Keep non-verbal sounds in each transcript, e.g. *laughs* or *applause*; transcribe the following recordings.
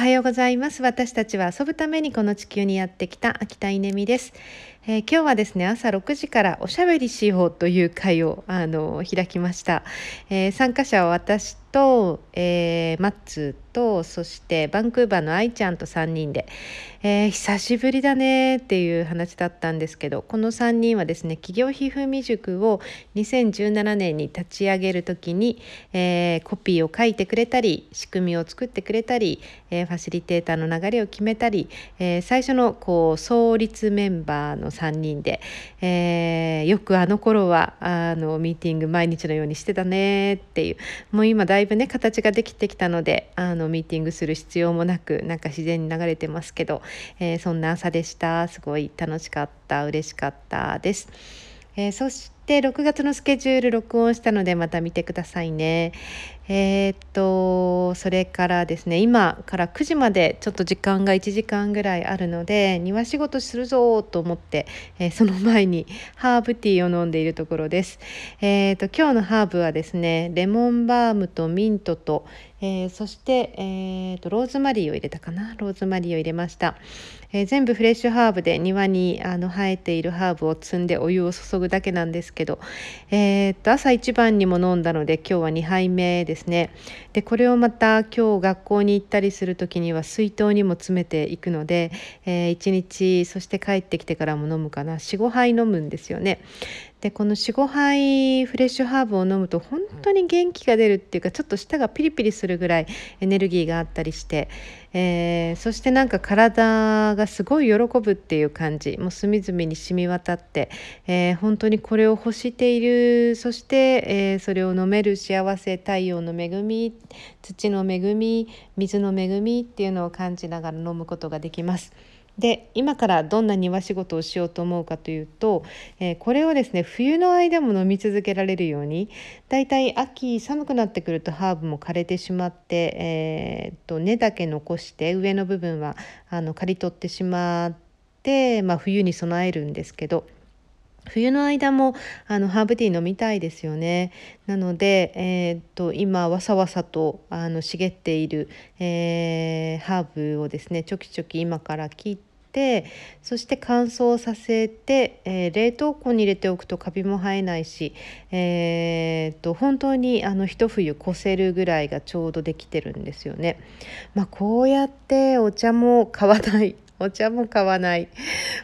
はようございます。私たちは遊ぶためにこの地球にやってきた秋田稲美です、えー、今日はですね朝6時からおしゃべりしようという会をあの開きました、えー、参加者は私と、えー、マッツとそしてバンクーバーの愛ちゃんと3人で、えー、久しぶりだねっていう話だったんですけどこの3人はですね企業皮膚未塾を2017年に立ち上げる時に、えー、コピーを書いてくれたり仕組みを作ってくれたり、え、ファシリテーターの流れを決めたり、え最初のこう創立メンバーの3人で、えよくあの頃はあのミーティング毎日のようにしてたねっていうもう今だいぶね形ができてきたのであのミーティングする必要もなくなんか自然に流れてますけど、えー、そんな朝でしたすごい楽しかった嬉しかったです。えー、そして6月のスケジュール録音したのでまた見てくださいね。えー、っとそれからですね今から9時までちょっと時間が1時間ぐらいあるので庭仕事するぞと思って、えー、その前にハーブティーを飲んでいるところです。えー、っと今日のハーブはですねレモンバームとミントと、えそして、えー、とローズマリーを入れたかな？ローズマリーを入れました。え全部フレッシュハーブで庭にあの生えているハーブを摘んでお湯を注ぐだけなんですけど、えー、と朝一番にも飲んだので今日は2杯目です。ですねでこれをまた今日学校に行ったりする時には水筒にも詰めていくので、えー、1日そして帰ってきてからも飲むかな45杯飲むんですよね。でこの45杯フレッシュハーブを飲むと本当に元気が出るっていうかちょっと舌がピリピリするぐらいエネルギーがあったりして、えー、そしてなんか体がすごい喜ぶっていう感じもう隅々に染み渡って、えー、本当にこれを欲しているそして、えー、それを飲める幸せ太陽の恵み土の恵み水の恵みっていうのを感じながら飲むことができます。で今からどんな庭仕事をしようと思うかというと、えー、これをですね冬の間も飲み続けられるようにだいたい秋寒くなってくるとハーブも枯れてしまって、えー、と根だけ残して上の部分はあの刈り取ってしまって、まあ、冬に備えるんですけど。冬の間もあのハーブティー飲みたいですよね。なので、えー、っと今わさわさとあの茂っている、えー、ハーブをですねちょきちょき今から切っててそして乾燥させて、えー、冷凍庫に入れておくとカビも生えないし、えー、と本当にあの一冬越せるぐらいがちょうどできてるんですよね。まあ、こうやってお茶も買わない *laughs* お茶も買わない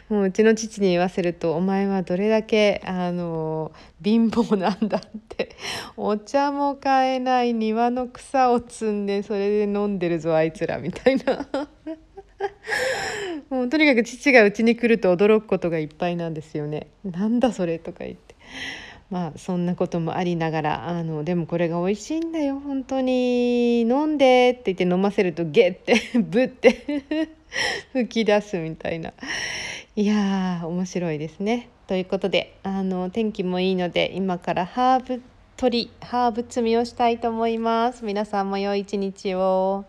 もううちの父に言わせると「お前はどれだけあの貧乏なんだ」ってお茶も買えない庭の草を摘んでそれで飲んでるぞあいつらみたいなもうとにかく父がうちに来ると驚くことがいっぱいなんですよね。なんだそれとか言って。まあそんなこともありながらあのでもこれが美味しいんだよ本当に飲んでって言って飲ませるとゲッて *laughs* ブッて *laughs* 吹き出すみたいないやー面白いですね。ということであの天気もいいので今からハーブ取りハーブ摘みをしたいと思います。皆さんも良い一日を。